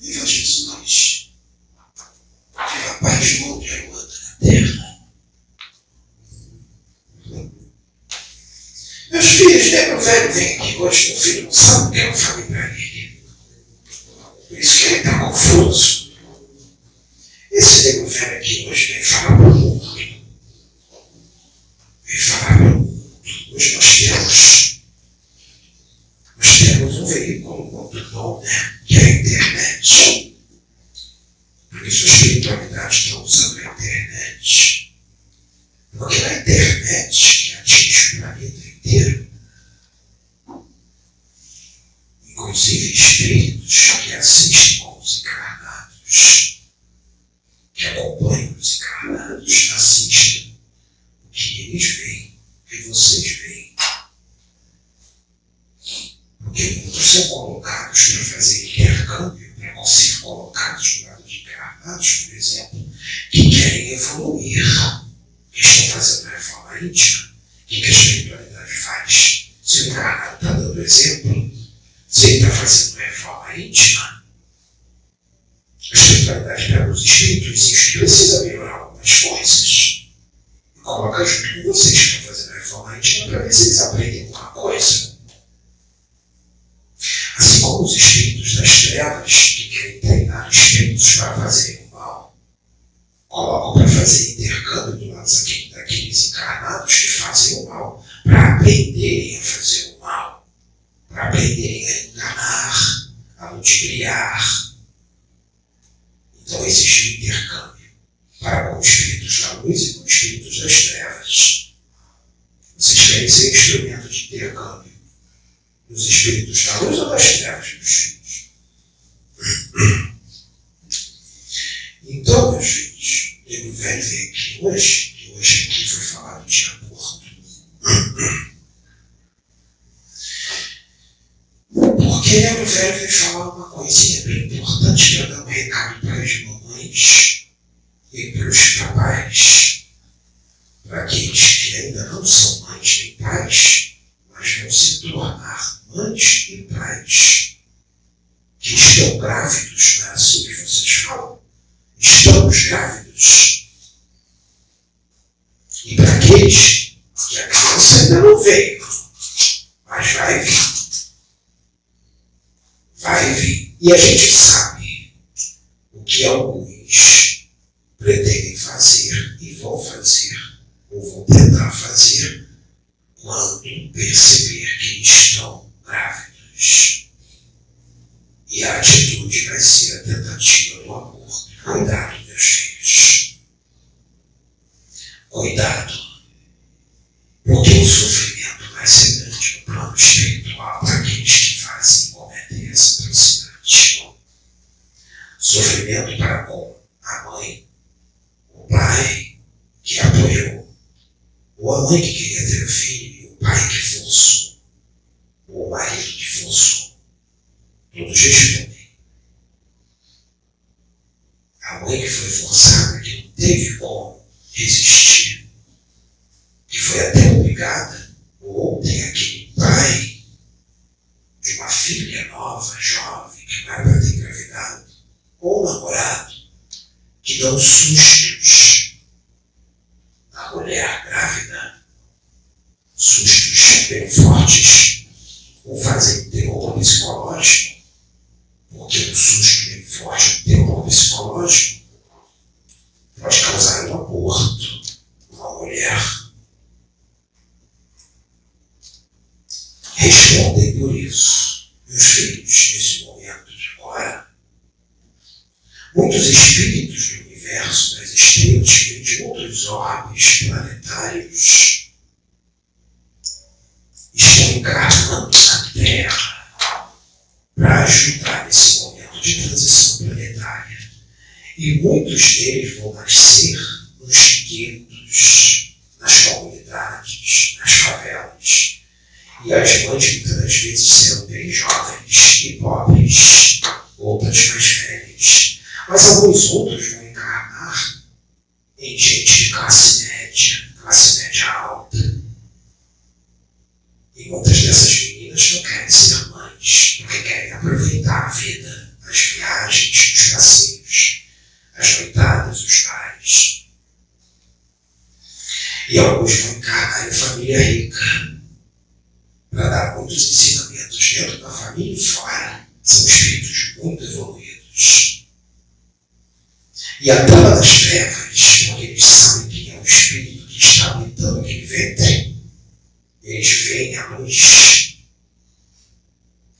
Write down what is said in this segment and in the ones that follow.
Viva Jesus. Viva a paz uma outra na terra. Meus filhos, né, meu velho vem aqui hoje, meu filho não sabe o que eu falei para ele. Por isso que ele está confuso. Esse nego velho aqui hoje vem falar para o mundo. Vem falar para o mundo. Hoje nós temos. Nós temos um veículo muito bom, né? Que é a internet. Por isso a espiritualidade está usando a internet. Porque na internet, que atinge o planeta inteiro, inclusive espíritos que assistem com os encarnados, que acompanham os encarnados, assistem o que eles veem, o que vocês veem. Porque muitos são colocados para fazer intercâmbio, para ser colocados do lado de encarnados, por exemplo, que querem evoluir, que estão fazendo reforma íntima. Que a espiritualidade faz? Se o encarnado está dando exemplo, ele está fazendo reforma íntima, a espiritualidade pega os espíritos e precisa melhorar algumas coisas e coloca junto com vocês que estão fazendo reforma íntima para ver se eles aprendem alguma coisa. Assim como os espíritos das trevas que querem treinar espíritos para fazerem o mal, colocam para fazer intercâmbio do lado daqueles encarnados que fazem o mal, para aprenderem a fazer o mal, para aprenderem enganar, a ludibriar. Então existe um intercâmbio para com os espíritos da luz e com os espíritos das trevas. Vocês querem ser instrumento de intercâmbio dos espíritos da luz ou das trevas, meus filhos? Então, meus filhos, o velho vem aqui hoje, que hoje aqui foi falado de aborto. Porque o velho veio falar uma coisinha bem importante para dar um recado para as mamães e para os papais, para aqueles que ainda não são mães nem pais, mas vão se tornar mães e pais, que estão grávidos, não é assim que vocês falam? Estamos grávidos. E para aqueles que a criança ainda não veio, mas vai vir. Vai vir. E a gente sabe o que alguns pretendem fazer e vão fazer, ou vão tentar fazer, quando perceber que estão grávidos. E a atitude vai ser a tentativa do aborto. Cuidado, meus filhos. Cuidado. Porque o sofrimento vai ser grande no plano espiritual para aqueles que fazem e cometem essa atrocidade. Sofrimento para com a mãe, o pai que apoiou, ou a mãe que queria ter filho e o pai que forçou, ou o forçou. Todos respondem. A mãe que foi forçada, que não teve como resistir, que foi até obrigada, ou tem aquele pai de uma filha nova, jovem, que vai para ter engravidado, ou namorado, que dão sustos na mulher grávida, sustos bem fortes, ou fazem terror psicológico, porque um susto bem forte, terror psicológico, pode causar um aborto numa mulher. Respondem por isso, meus filhos, nesse momento de agora. Muitos espíritos do universo, das estrelas, de outros orbes planetários, estão encarnando na Terra para ajudar nesse momento de transição planetária. E muitos deles vão nascer nos guetos, nas comunidades, nas favelas. E as mães muitas vezes serão bem jovens e pobres, outras mais velhas. Mas alguns outros vão encarnar em gente de classe média, classe média alta. E muitas dessas meninas não querem ser mães, porque querem aproveitar a vida, as viagens, os passeios, as noitadas, os bares. E alguns vão encarnar em família rica para dar muitos ensinamentos dentro da família e fora. São espíritos muito evoluídos. E a trama das trevas, porque eles sabem quem é o espírito que está habitando aquele ventre, eles veem a luz.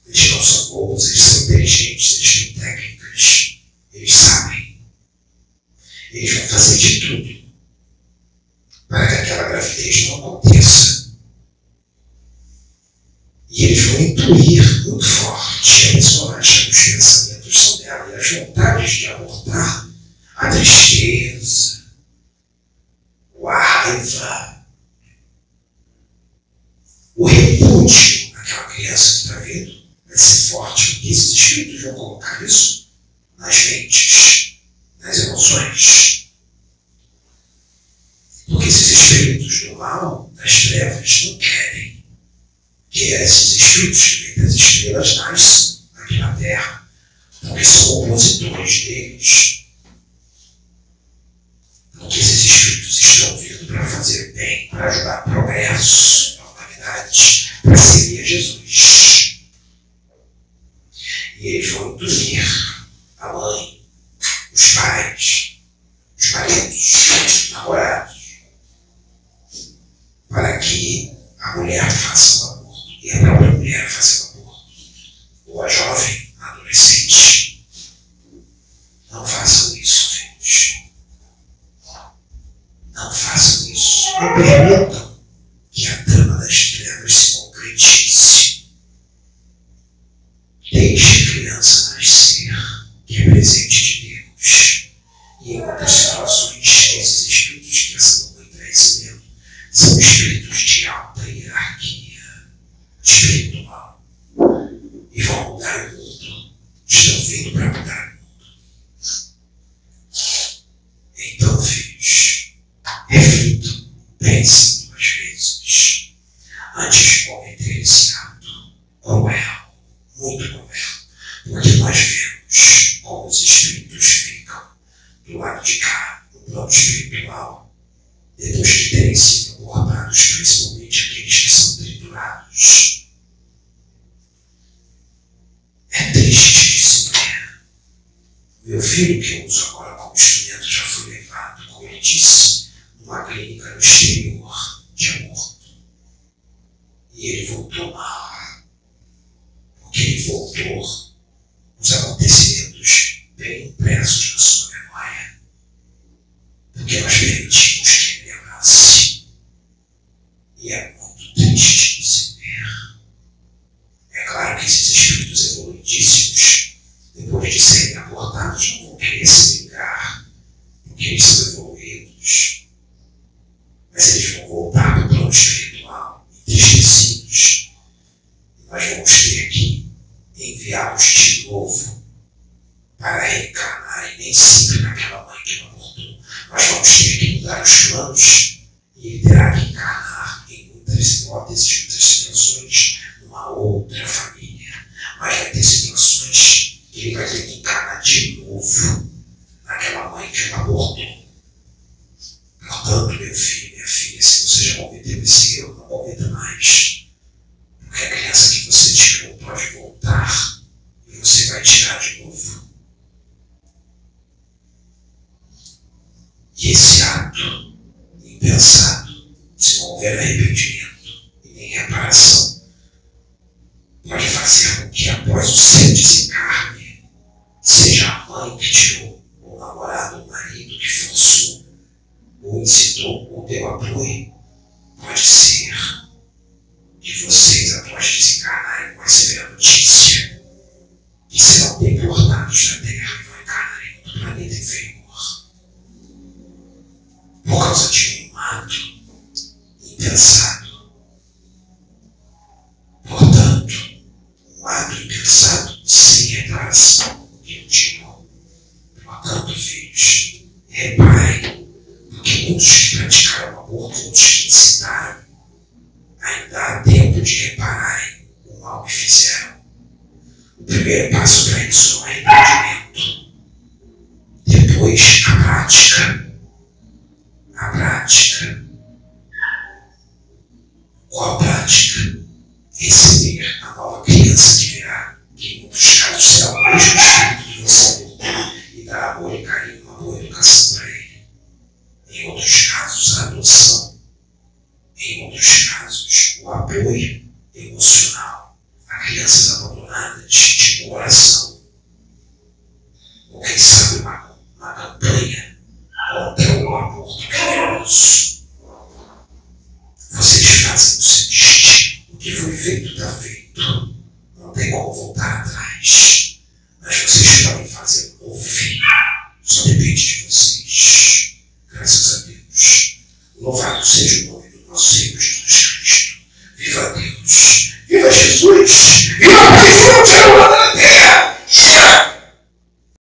Eles não são bobos, eles são inteligentes, eles têm técnicas, eles sabem. Eles vão fazer de tudo para que aquela gravidez não aconteça. E eles vão intuir muito forte a desolação os pensamentos são dela e as vontades de abortar a tristeza, a raiva, o repúdio àquela criança que está vindo vai ser forte, porque esses espíritos vão colocar isso nas mentes, nas emoções. Porque esses espíritos do mal, das trevas, não querem que esses espíritos que vêm das estrelas nasçam aqui na Terra, porque são opositores deles. Porque esses espíritos estão vindo para fazer bem, para ajudar progresso na humanidade, para servir a Jesus. E eles vão intuir a mãe, os pais, os maridos, os namorados, para que a mulher faça o aborto e a própria mulher faça o aborto. Ou a jovem, a adolescente. Não façam isso, filhos. Não façam isso. Não permitam que a trama das trevas se concretize. Deixe a criança nascer, que é presente de Deus. E em muitas situações, esses espíritos que essa mamãe está recebendo são espíritos de alta hierarquia espiritual. E vão mudar o mundo. Estão vindo para mudar. Então, filhos, reflitam, pensem duas vezes antes de cometer esse ato cruel, muito cruel, porque nós vemos como os espíritos ficam do lado de cá, no plano espiritual, depois de terem sido abordados, principalmente aqueles que são triturados. É triste de se ver. Uso agora como instrumento, já foi levado, como ele disse, numa clínica no exterior de aborto. E ele voltou mal. Porque ele voltou os acontecimentos bem impressos na sua memória. Porque nós permitimos que ele lembrasse. E é muito triste de se ver. É claro que esses espíritos evoluidíssimos, depois de serem abordados, não vão querer se vingar, porque eles são evoluídos. Mas eles vão voltar para o plano espiritual, entristecidos. Nós vamos ter que enviá-los de novo para reencarnarem nem sempre naquela mãe que não abortou. Nós vamos ter que mudar os planos e ele terá que encarnar em muitas hipóteses, muitas situações, numa outra família. Mas vai ter situações ele vai ter que encarnar de novo naquela mãe que não abortou. Portanto, meu filho, minha filha, se você já cometeu esse erro, não cometa mais. Porque a criança que você tirou pode voltar e você vai tirar de novo. E esse ato impensado, se não houver arrependimento e nem reparação, pode fazer com que após o seu desencarne, seja mãe que tirou, Depois, a prática. A prática. Qual a prática? Receber a nova criança que virá, que muitos casos será o mesmo espírito que você e dar amor e carinho, uma boa educação para ele. Em outros casos, a adoção. Não tem como voltar atrás. Mas você